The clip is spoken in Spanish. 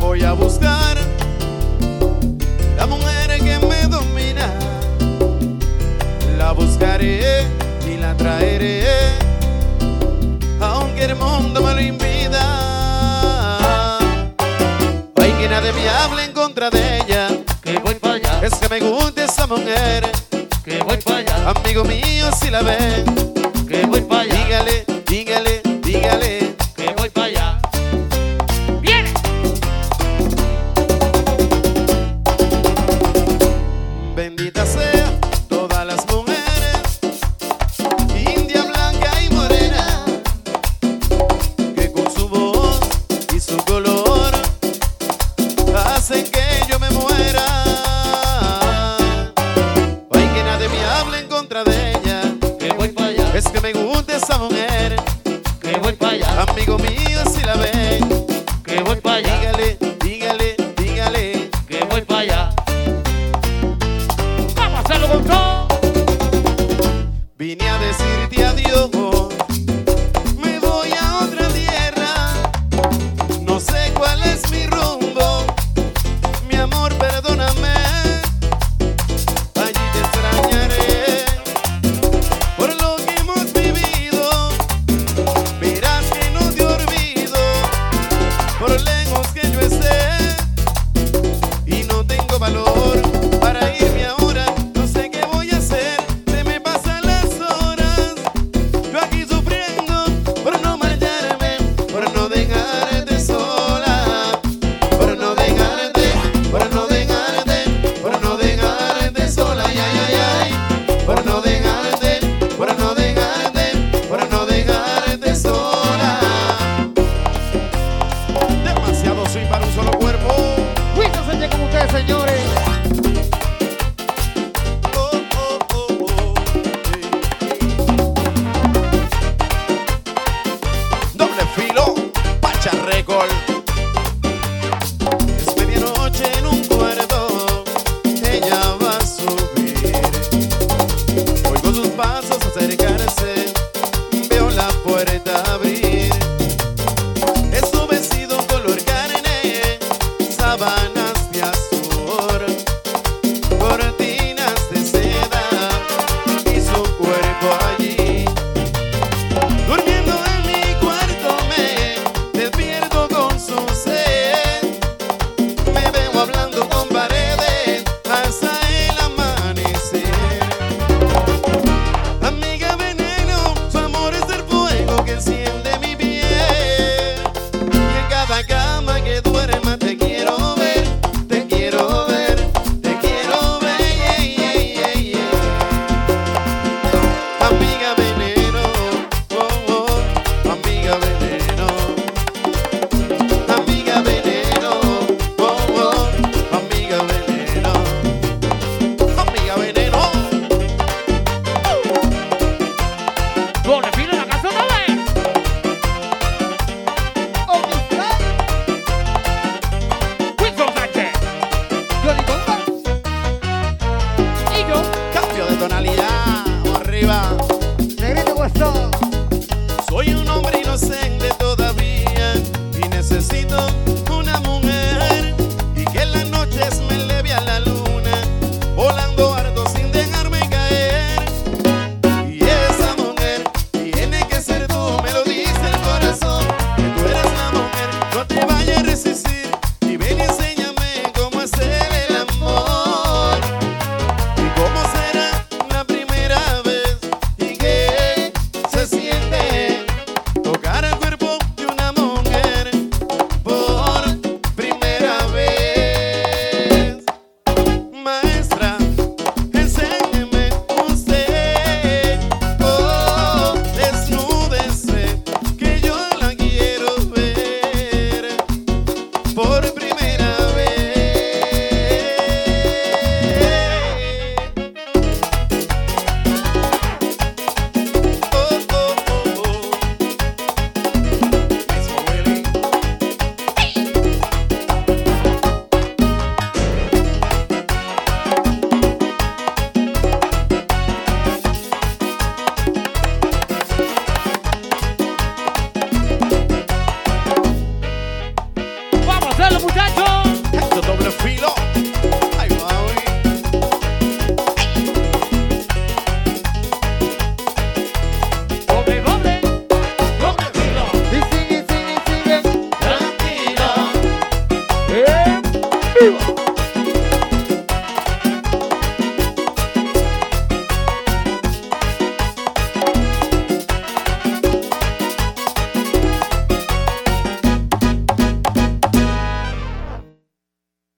voy a buscar la mujer que me domina. La buscaré y la traeré, aunque el mundo me lo impida. Hay que nadie me hable en contra de ella, que voy para allá. Es que me gusta esa mujer, que voy para allá. Amigo mío, si la ven What voy para. Cause I gotta say desmelado. por